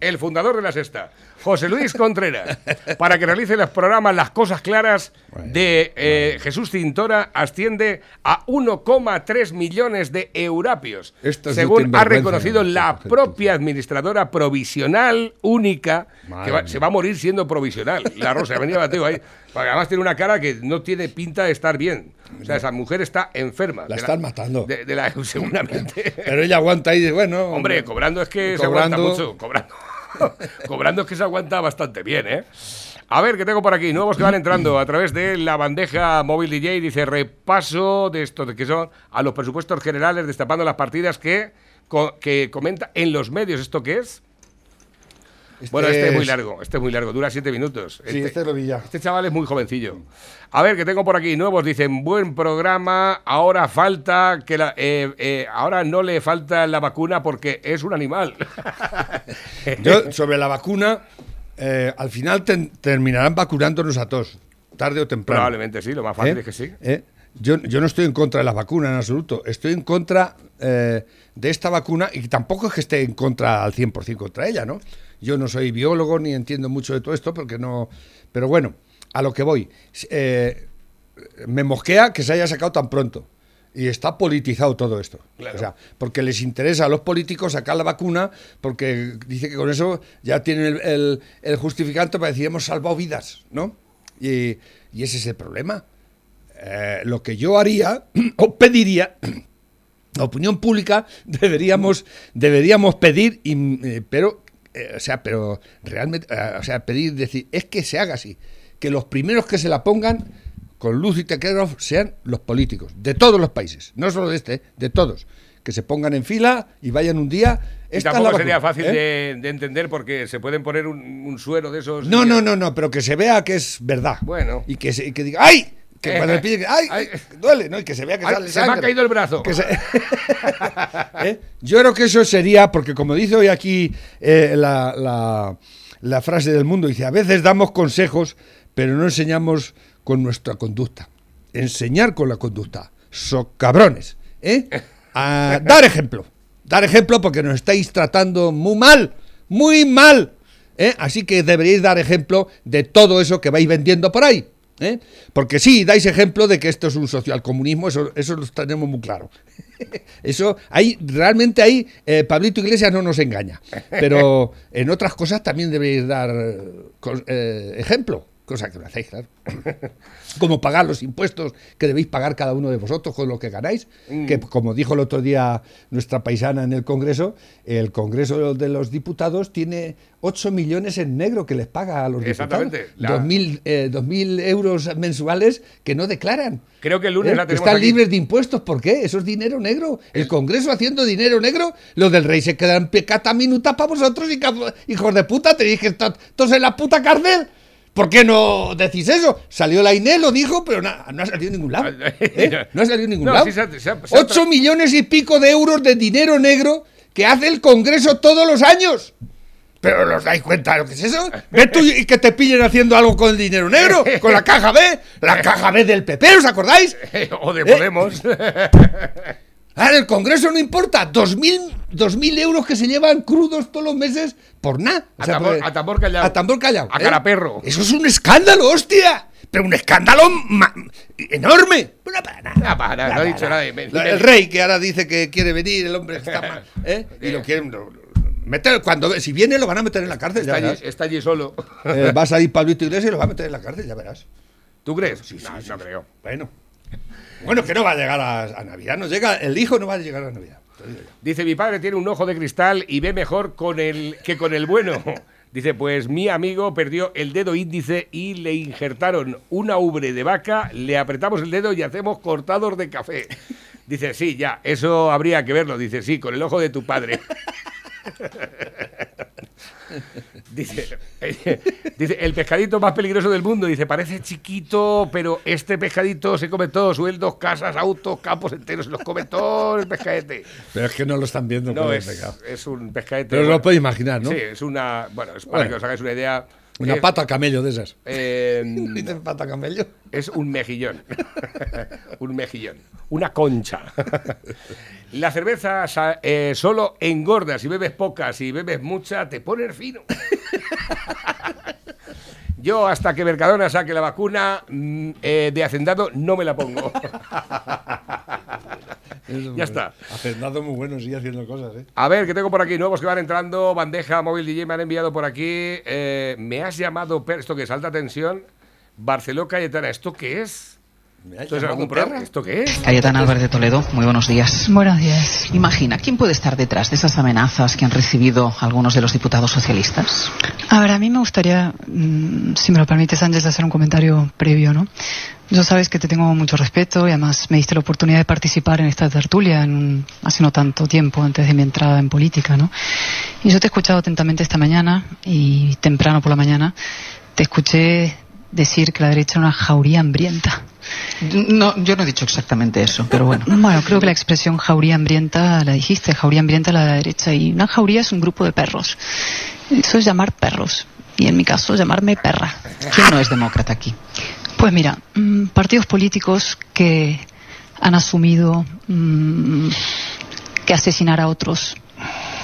el fundador de la Sexta, José Luis Contreras, para que realice los programas Las Cosas Claras de eh, Jesús Cintora, asciende a 1,3 millones de eurapios, Esto según ha reconocido la propia administradora provisional única, Madre que va- se va a morir siendo provisional. La Rosa venía Mateo ahí, porque además tiene una cara que no tiene pinta de estar bien. O sea, esa mujer está enferma. La de están matando. De, de la, seguramente. Pero ella aguanta ahí, de, bueno. Hombre, cobrando es que se aguanta mucho. Cobrando. cobrando que se aguanta bastante bien, ¿eh? A ver, ¿qué tengo por aquí? Nuevos que van entrando a través de la bandeja móvil DJ. Dice repaso de esto, de que son a los presupuestos generales, destapando las partidas que, que comenta en los medios. ¿Esto qué es? Bueno, este es muy largo, este es muy largo, dura siete minutos. Sí, este ya. Este chaval es muy jovencillo. A ver, que tengo por aquí nuevos. Dicen, buen programa, ahora falta que la... eh, eh, ahora no le falta la vacuna porque es un animal. Yo, sobre la vacuna, eh, al final ten- terminarán vacunándonos a todos, tarde o temprano. Probablemente sí, lo más fácil es que sí. Yo, yo no estoy en contra de las vacunas en absoluto. Estoy en contra eh, de esta vacuna y tampoco es que esté en contra al 100% contra ella, ¿no? Yo no soy biólogo ni entiendo mucho de todo esto porque no... Pero bueno, a lo que voy. Eh, me mosquea que se haya sacado tan pronto. Y está politizado todo esto. Claro. O sea, porque les interesa a los políticos sacar la vacuna, porque dice que con eso ya tienen el, el- el justificante para decir hemos salvado vidas, ¿no? Y, y ese es el problema. Eh, lo que yo haría o pediría, la opinión pública, deberíamos, deberíamos pedir, y, eh, pero, eh, o sea, pero realmente, o sea, pedir, decir, es que se haga así, que los primeros que se la pongan con luz y taquígrafo sean los políticos, de todos los países, no solo de este, de todos, que se pongan en fila y vayan un día. Y Esta es tampoco sería fácil ¿eh? de, de entender porque se pueden poner un, un suero de esos. No, y- no, no, no, pero que se vea que es verdad. Bueno. Y que, se, y que diga, ¡ay! Que cuando le pide, ¡ay! ay. duele, ¿no? Y que se vea que Ay, sale se me ha caído el brazo. Se- ¿Eh? Yo creo que eso sería, porque como dice hoy aquí eh, la, la- la frase del mundo, dice, a veces damos consejos, pero no enseñamos con nuestra conducta. Enseñar con la conducta. So cabrones. ¿eh? A dar ejemplo. Dar ejemplo porque nos estáis tratando muy mal. Muy mal. ¿eh? Así que deberíais dar ejemplo de todo eso que vais vendiendo por ahí. ¿Eh? Porque sí, dais ejemplo de que esto es un socialcomunismo, eso, eso lo tenemos muy claro. Eso, ahí, realmente ahí, eh, Pablito Iglesias no nos engaña. Pero en otras cosas también deberéis dar eh, eh, ejemplo, cosa que no hacéis, claro. Como pagar los impuestos que debéis pagar cada uno de vosotros con lo que ganáis, que como dijo el otro día nuestra paisana en el Congreso, el Congreso de los Diputados tiene 8 millones en negro que les paga a los diputados. Exactamente. La- 2.000 eh, 2.000 euros mensuales que no declaran. Creo que el lunes ¿Eh? la tenemos Están aquí. libres de impuestos, ¿por qué? Eso es dinero negro. El Congreso haciendo dinero negro, los del rey se quedan pecata minuta para vosotros y hijos de puta, tenéis que estar todos en la puta cárcel. ¿Por qué no decís eso? Salió la INE, lo dijo, pero na- no ha salido en ningún lado. ¿eh? No ha salido en ningún No, lado. sí se ha- se ha- se ha 8 tra- millones y pico de euros de dinero negro que hace el Congreso todos los años. Pero ¿os dais cuenta de lo que es eso? ¿Ve tú y que te pillen haciendo algo con el dinero negro? ¿Con la caja B? La caja B del PP, ¿os acordáis? o de ¿Eh? Podemos. Ah, el Congreso no importa. Dos mil, dos mil euros que se llevan crudos todos los meses por nada. A tambor- a tambor callao. A tambor callao. A ¿eh? caraperro. Eso es un escándalo, hostia. Pero un escándalo enorme. Pues no para nada. No para nada, no ha dicho nada. El rey que ahora dice que quiere venir, el hombre está mal, ¿eh? Y lo quieren lo- meter cuando si viene lo van a meter en la cárcel, ya Está allí, está allí solo. Eh, va a salir Pablito Iglesias y lo va a meter en la cárcel, ya verás. ¿Tú crees? no, no creo. Bueno. Bueno, que no va a llegar a, a Navidad, no llega, el hijo no va a llegar a Navidad. Dice, mi padre tiene un ojo de cristal y ve mejor con el que con el bueno. Dice, pues mi amigo perdió el dedo índice y le injertaron una ubre de vaca, le apretamos el dedo y hacemos cortados de café. Dice, sí, ya, eso habría que verlo. Dice, sí, con el ojo de tu padre. Dice, dice, el pescadito más peligroso del mundo. Dice, parece chiquito, pero este pescadito se come todo, sueldos, casas, autos, campos enteros, se los come todo el pescadete. Pero es que no lo están viendo. No, es, un pescadete. Pero bueno, lo podéis imaginar, ¿no? Sí, es una. Bueno, es para Bueno. que os hagáis una idea. Una pata camello de esas. eh, ¿Dicen pata camello? es un mejillón. un mejillón. Una concha. La cerveza eh, solo engorda. Si bebes poca, si bebes mucha, te pones fino. Yo, hasta que Mercadona saque la vacuna mm, eh, de hacendado, no me la pongo. ya está. Hacendado muy bueno, sigue haciendo cosas, ¿eh? A ver, que tengo por aquí nuevos que van entrando. Bandeja móvil DJ me han enviado por aquí. Eh, me has llamado, per- esto que es alta tensión. Barceló Cayetana, ¿esto qué es? Me ha ¿Esto es llamado algún programa? ¿Esto qué es? Cayetana Álvarez de Toledo, muy buenos días. Buenos días. Imagina, ¿quién puede estar detrás de esas amenazas que han recibido algunos de los diputados socialistas? A ver, a mí me gustaría, mm, si me lo permites, Ángel, hacer un comentario previo, ¿no? Yo sabes que te tengo mucho respeto y además me diste la oportunidad de participar en esta tertulia en un- hace no tanto tiempo, antes de mi entrada en política, ¿no? Y yo te he escuchado atentamente esta mañana y temprano por la mañana te escuché decir que la derecha era una jauría hambrienta. No, yo no he dicho exactamente eso, pero bueno. Bueno, creo que la expresión jauría hambrienta la dijiste, jauría hambrienta a la derecha. Y una jauría es un grupo de perros. Eso es llamar perros. Y en mi caso, llamarme perra. ¿Quién no es demócrata aquí? Pues mira, mm, partidos políticos que han asumido mm, que asesinar a otros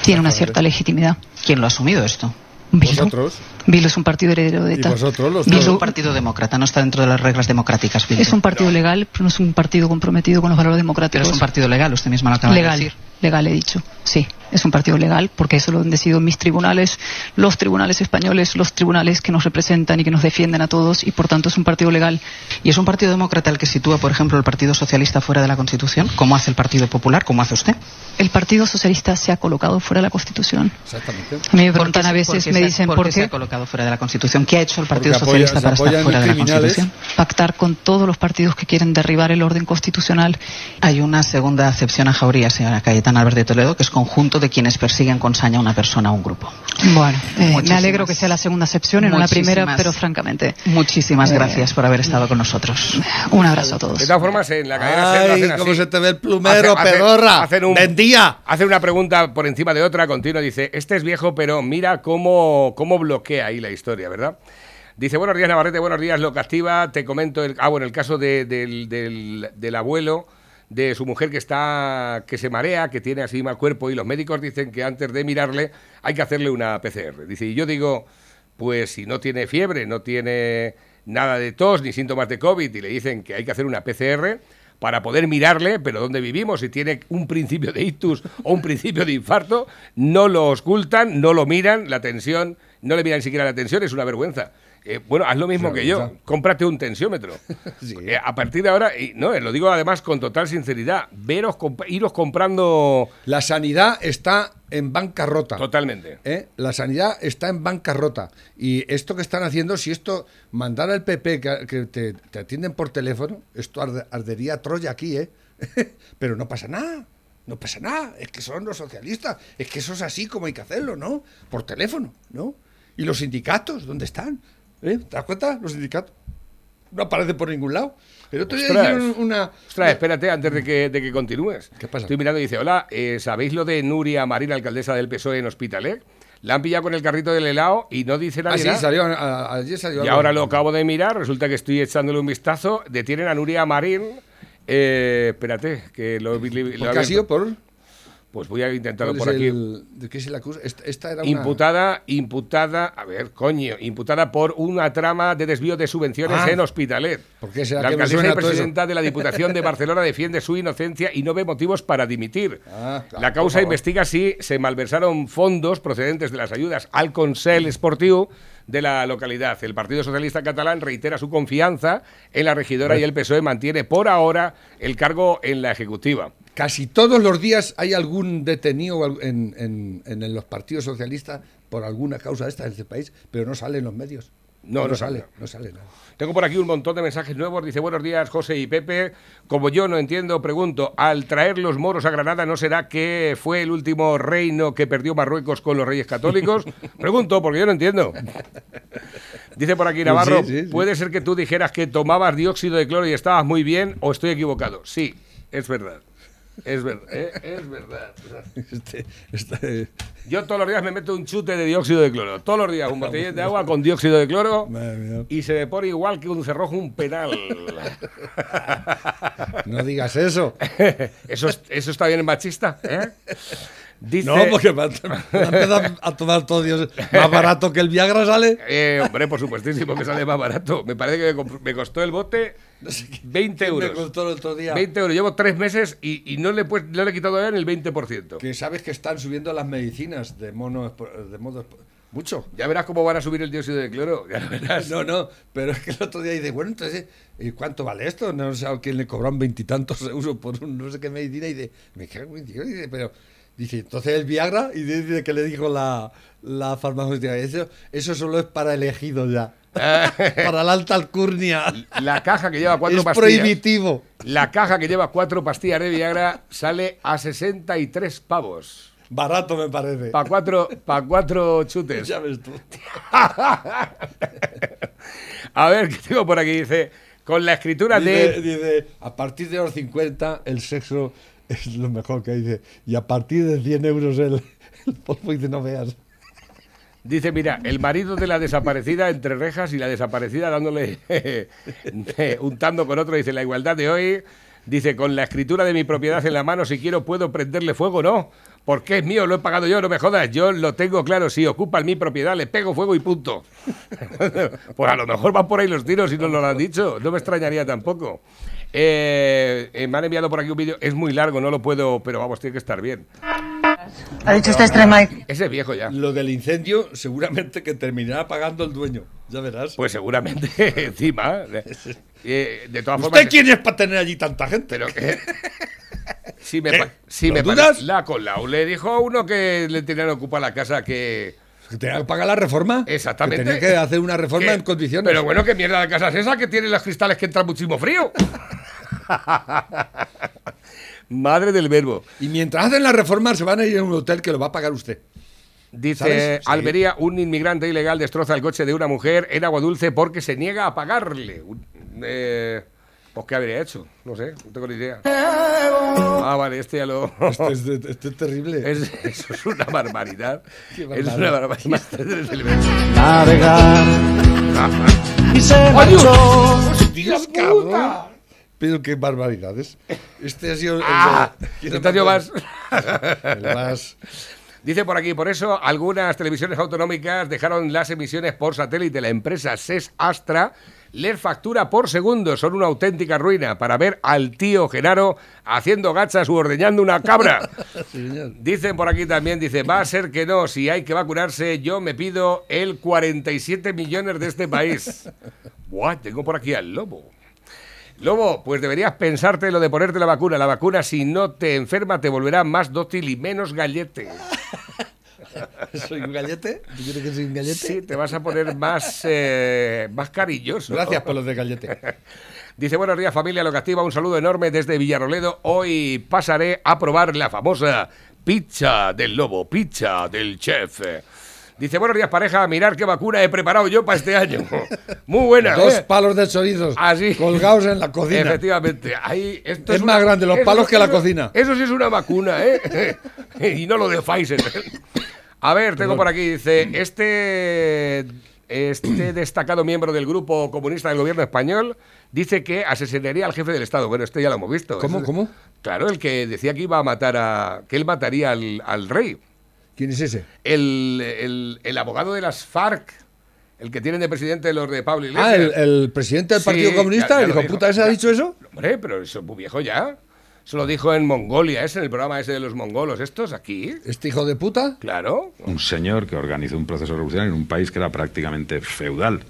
tiene una cierta legitimidad. ¿Quién lo ha asumido esto? Bildu. Vosotros. Bildu es un partido heredero de Y ETA. vosotros, los Bildu Es un partido demócrata, no está dentro de las reglas democráticas. Bildu. es un partido legal, pero no es un partido comprometido con los valores Pero democráticos. es un partido legal, usted misma lo acaba legal, de decir. legal he dicho. Sí, es un partido legal porque eso lo han decidido mis tribunales, los tribunales españoles, los tribunales que nos representan y que nos defienden a todos y por tanto es un partido legal. ¿Y es un partido demócrata el que sitúa, por ejemplo, el Partido Socialista fuera de la Constitución? ¿Cómo hace el Partido Popular? ¿Cómo hace usted? El Partido Socialista se ha colocado fuera de la Constitución. Exactamente. A mí me ¿Por preguntan a veces, me dicen por por qué se ha colocado fuera de la Constitución? ¿Qué ha hecho el Partido Porque Socialista para estar fuera de la. Constitución? pactar con todos los partidos que quieren derribar el orden constitucional. Hay una segunda acepción a jauría, señora Cayetana Álvarez de Toledo, que es conjunto de quienes persiguen con saña a una persona o un grupo. Bueno, eh, me alegro que sea la segunda acepción y no la primera, pero francamente, Muchísimas Eh, gracias por haber estado con nosotros. un abrazo a todos. De todas formas, en la cadena Ay, hacen cómo así. se te ve el plumero, Hace- pedorra. hacen un- ¡Vendía! Hacen una pregunta por encima de otra continua. Dice, este es viejo, pero mira cómo, cómo bloquea ahí la historia, ¿verdad? Dice, buenos días Navarrete, buenos días Loca Activa. Te comento, el, ah, bueno, el caso de- del, del- del abuelo de su mujer que está que se marea, que tiene así mal cuerpo y los médicos dicen que antes de mirarle hay que hacerle una PCR. Dice, y yo digo, pues si no tiene fiebre, no tiene nada de tos ni síntomas de COVID y le dicen que hay que hacer una PCR para poder mirarle, pero dónde vivimos, si tiene un principio de ictus o un principio de infarto, no lo ocultan, no lo miran, la tensión, no le miran siquiera la tensión, es una vergüenza. Eh, bueno, haz lo mismo que yo, cómprate un tensiómetro. Sí. Eh, a partir de ahora, y no, eh, lo digo además con total sinceridad, veros, comp- iros comprando La sanidad está en bancarrota. totalmente. ¿Eh? La sanidad está en bancarrota. Y esto que están haciendo, si esto mandara al PP que, que te, te atienden por teléfono, esto arde- ardería Troya aquí, ¿eh? Pero no pasa nada. No pasa nada. Es que son los socialistas. Es que eso es así como hay que hacerlo, ¿no? Por teléfono, ¿no? ¿Y los sindicatos? ¿Dónde están? ¿Eh? ¿Te das cuenta? Los sindicatos no aparecen por ningún lado. El otro día Ostras. hicieron una... Ostras, espérate antes de que, de que continúes. ¿Qué pasa? Estoy mirando y dice, hola, eh, ¿sabéis lo de Nuria Marín, alcaldesa del PSOE en Hospitalet? La han pillado con el carrito del helado y no dice Ah, nadie sí, nada. salió, a- ayer salió Y algo. ahora lo acabo de mirar, resulta que estoy echándole un vistazo. Detienen a Nuria Marín. Eh, espérate, que lo, lo- ¿Por lo- qué ha sido? ¿Por, Pues voy a intentarlo por aquí. el- ¿De qué se le acusa? Esta, esta era una... Imputada, imputada, a ver, coño, imputada por una trama de desvío de subvenciones Ah. en Hospitalet. ¿Por qué será la alcaldesa y presidenta de la Diputación de Barcelona defiende su inocencia y no ve motivos para dimitir. Ah, claro, la causa investiga si se malversaron fondos procedentes de las ayudas al Consell Esportiu de la localidad. El Partido Socialista Catalán reitera su confianza en la regidora y el PSOE mantiene por ahora el cargo en la Ejecutiva. Casi todos los días hay algún detenido en, en- los partidos socialistas por alguna causa esta en este país, pero no sale en los medios. No, no sale, no sale nada. Tengo por aquí un montón de mensajes nuevos. Dice, buenos días, José y Pepe. Como yo no entiendo, pregunto, al traer los moros a Granada, ¿no será que fue el último reino que perdió Marruecos con los reyes católicos? Pregunto, porque yo no entiendo. Dice por aquí Navarro, Sí, sí, sí. ¿puede ser que tú dijeras que tomabas dióxido de cloro y estabas muy bien o estoy equivocado? Sí, es verdad. Es verdad, eh, es verdad. Este- este- Yo todos los días me meto un chute de dióxido de cloro. Todos los días un botellín de agua con dióxido de cloro y se me pone igual que un cerrojo un penal. no digas eso. ¿Eso, es- eso está bien machista? ¿eh? Dice, No, porque va a a tomar todo Dios más barato que el Viagra sale. Eh, hombre, por supuestísimo que sale más barato. Me parece que me, me costó el bote 20 Me euros. costó el otro día. 20 euros. Llevo tres meses y, y no, le he pues- no le he quitado todavía ni el 20%. Que sabes que están subiendo las medicinas de mono de modo mucho. Ya verás cómo van a subir el dióxido de cloro. Ya verás. No, no, pero es que el otro día dice, bueno, entonces, ¿y cuánto vale esto? No sé a quién le cobran veintitantos euros por un no sé qué medicina y dice, me cago en Dios", dice, pero dice, entonces el Viagra y dice que le dijo la, la farmacéutica, eso, eso solo es para elegido ya. para la alta alcurnia. La caja que lleva cuatro es pastillas. prohibitivo. La caja que lleva cuatro pastillas de Viagra sale a 63 pavos. Barato me parece. Para cuatro, pa cuatro chutes. Ya ves tú. A ver, ¿qué tengo por aquí? Dice, con la escritura Dice, de... dice, a partir de los 50 el sexo es lo mejor que. Dice, y a partir de 100 euros el, polvo dice, no veas. Dice, mira, el marido de la desaparecida entre rejas y la desaparecida dándole, untando con otro, dice, la igualdad de hoy, dice, con la escritura de mi propiedad en la mano, si quiero puedo prenderle fuego, no, porque es mío, lo he pagado yo, no me jodas, yo lo tengo claro, si ocupa mi propiedad, le pego fuego y punto. pues a lo mejor van por ahí los tiros y no lo han dicho, no me extrañaría tampoco. Eh, eh, me han enviado por aquí un vídeo, es muy largo, no lo puedo, pero vamos, tiene que estar bien. Ha dicho esta extrema. Ese es viejo ya. Lo del incendio seguramente que terminará pagando el dueño. Ya verás. Pues seguramente, encima. Eh, de todas formas. ¿Usted quién es para tener allí tanta gente? Pero que. Si me, ¿Qué? pa- si ¿Lo me dudas? La Colau le dijo a uno que le tenían ocupada la casa que. Que tenía que pagar la reforma. Exactamente. Que tenía que hacer una reforma que- en condiciones. Pero bueno, ¿qué mierda de casa es esa que tiene los cristales que entra muchísimo frío? Madre del verbo. Y mientras hacen la reforma se van a ir a un hotel que lo va a pagar usted. Dice. Sí. Almería, un inmigrante ilegal destroza el coche de una mujer en agua dulce porque se niega a pagarle. Eh, pues qué habría hecho, no sé, no tengo ni idea. Ah, vale, este ya lo. Esto es, esto es terrible. Es- eso es una barbaridad. Es una barbaridad. Verbo. y se ¡Adiós! marchó. Dios, cabrón. Pero qué barbaridades. Este ha sido el, Ah, de- ¿quién este ha sido más? más. El más. Dice por aquí, por eso algunas televisiones autonómicas dejaron las emisiones por satélite. La empresa SES Astra les factura por segundo. Son una auténtica ruina para ver al tío Genaro haciendo gachas u ordeñando una cabra. Sí. Dicen por aquí también, dice, va a ser que no, si hay que vacunarse, yo me pido el 47 millones de este país. Buah, tengo por aquí al lobo. Lobo, pues deberías pensarte lo de ponerte la vacuna. La vacuna, si no te enferma, te volverá más dócil y menos gallete. ¿Soy un gallete? ¿Tú crees que soy un gallete? Sí, te vas a poner más, eh, más cariñoso. Gracias por los de gallete. Dice, buenos días familia locativa, un saludo enorme desde Villarroledo. Hoy pasaré a probar la famosa pizza del lobo, pizza del chef. Dice, buenos días pareja, mirar qué vacuna he preparado yo para este año. Muy buena, Dos ¿eh? palos de chorizos Así. colgados en la cocina. Efectivamente. Ahí, esto Es más grande los eso- palos que la cocina. Eso sí es una vacuna, ¿eh? y no lo de Pfizer. A ver, tengo por aquí, dice, este, este destacado miembro del grupo comunista del gobierno español dice que asesinaría al jefe del Estado. Bueno, este ya lo hemos visto. ¿Cómo, cómo? Claro, el que decía que iba a matar a... que él mataría al, al rey. ¿Quién es ese? El, el- el abogado de las FARC, el que tienen de presidente los de Pablo Iglesias. Ah, el, el presidente del Partido Comunista, ya el hijo dijo. puta ese ha dicho eso. Hombre, pero eso es muy viejo ya. Se lo dijo en Mongolia, es en el programa ese de los mongolos. ¿Estos aquí? ¿Este hijo de puta? Claro. Un señor que organizó un proceso revolucionario en un país que era prácticamente feudal.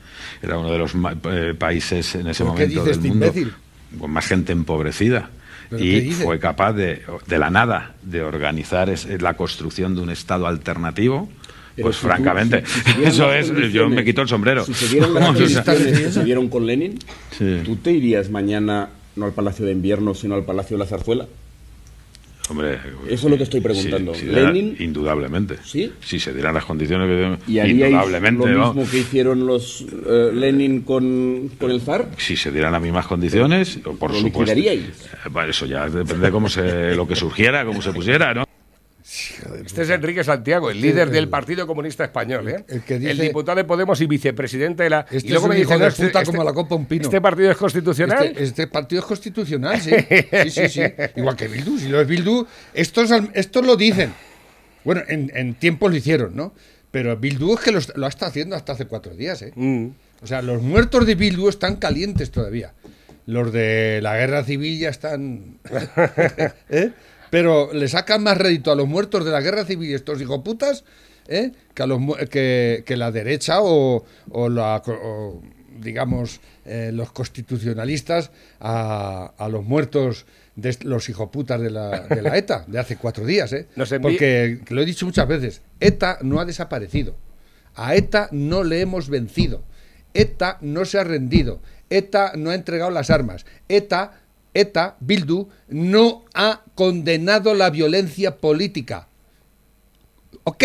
Era uno de los ma- eh, países en ese ¿Pero qué momento dice del este mundo imbécil? con más gente empobrecida. ¿Pero qué Y fue capaz de, de la nada, de organizar es- la construcción de un Estado alternativo. Pues francamente, eso es, yo me quito el sombrero. Si se dieran las Vamos, o sea, condiciones que se dieron con Lenin, Sí. ¿tú te irías mañana no al Palacio de Invierno, sino al Palacio de la Zarzuela? Hombre, Eso es lo que estoy preguntando. si- si diera- Lenin- indudablemente. ¿Sí? Si se dieran las condiciones, ¿Y haríais indudablemente. lo mismo que hicieron los eh, Lenin con, con el zar? Si se dieran las mismas condiciones, por ¿Lo supuesto. Eh, bueno, eso ya depende de cómo se, lo que surgiera, cómo se pusiera, ¿no? Este es Enrique Santiago, el Este líder del el- Partido Comunista Español, ¿eh? el que dice- diputado de Podemos y vicepresidente de la. Este y luego me dicen, de no, este- puta este- como la copa un pino. ¿Este partido es constitucional? Este, este partido es constitucional, sí. Sí, sí, sí. Igual que Bildu. Si lo es Bildu, estos, estos lo dicen. Bueno, en, en tiempos lo hicieron, ¿no? Pero Bildu es que lo, estado haciendo hasta hace cuatro días, ¿eh? Mm. O sea, los muertos de Bildu están calientes todavía. Los de la guerra civil ya están. ¿Eh? Pero le sacan más rédito a los muertos de la guerra civil, estos hijoputas, ¿eh? que, a los, que, que la derecha o, o la, o, digamos, eh, los constitucionalistas a, a los muertos de los hijoputas de la, de la ETA de hace cuatro días. ¿eh? Porque, que lo he dicho muchas veces, ETA no ha desaparecido. A ETA no le hemos vencido. ETA no se ha rendido. ETA no ha entregado las armas. ETA, ETA, Bildu, no ha condenado la violencia política. ¿Ok?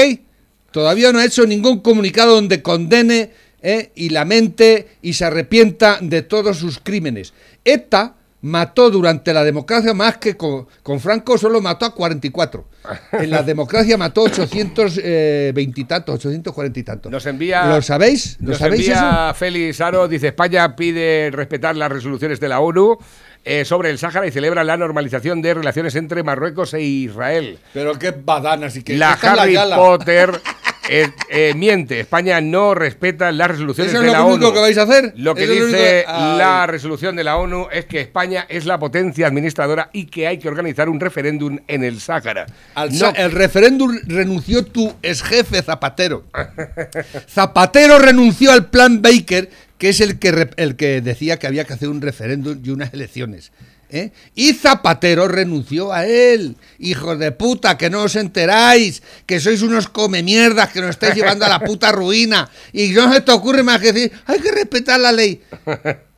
Todavía no ha hecho ningún comunicado donde condene eh, y lamente y se arrepienta de todos sus crímenes. ETA mató durante la democracia más que con, con Franco solo mató a 44. En la democracia mató 820 y tantos, 840 y tantos. Nos envía. ¿Lo sabéis? ¿Lo Nos sabéis eso? envía Félix Aro, dice España pide respetar las resoluciones de la ONU eh, sobre el Sáhara y celebra la normalización de relaciones entre Marruecos e Israel. Pero qué badanas y que la Harry Yala. Potter eh, eh, miente. España no respeta las resoluciones ¿Eso de es la lo único ONU. que vais a hacer? Lo que es lo dice que- la resolución de la ONU es que España es la potencia administradora y que hay que organizar un referéndum en el Sáhara. Al No- el referéndum renunció tu ex jefe Zapatero. Zapatero renunció al plan Baker, que es el que, el que decía que había que hacer un referéndum y unas elecciones. ¿Eh? Y Zapatero renunció a él. Hijos de puta, que no os enteráis, que sois unos come mierdas, que nos estáis llevando a la puta ruina. Y no se te ocurre más que decir, hay que respetar la ley.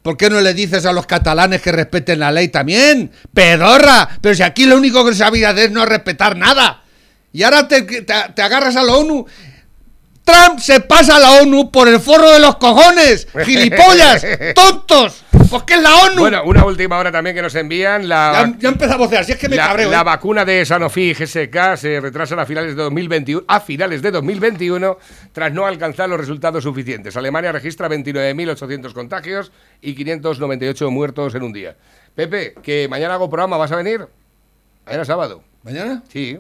¿Por qué no le dices a los catalanes que respeten la ley también? ¡Pedorra! Pero si aquí lo único que sabía hacer es no respetar nada. Y ahora te, te- te agarras a la ONU. Trump se pasa a la ONU por el forro de los cojones. ¡Gilipollas! ¡Tontos! Porque es la ONU. Bueno, una última hora también que nos envían. La, ya, ya empezó a vocear, si es que me la, cabreo. la ¿eh? vacuna de Sanofi y GSK se retrasa a finales de 2021, a finales de 2021 tras no alcanzar los resultados suficientes. Alemania registra 29.800 contagios y 598 muertos en un día. Pepe, que mañana hago programa, ¿vas a venir? Mañana sábado. ¿Mañana? Sí,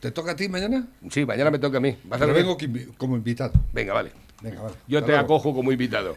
¿Te toca a ti mañana? sí, mañana me toca a mí. ¿Vas a Pero vengo como invitado. Venga, vale. Venga, vale. Yo Hasta te luego. acojo como invitado.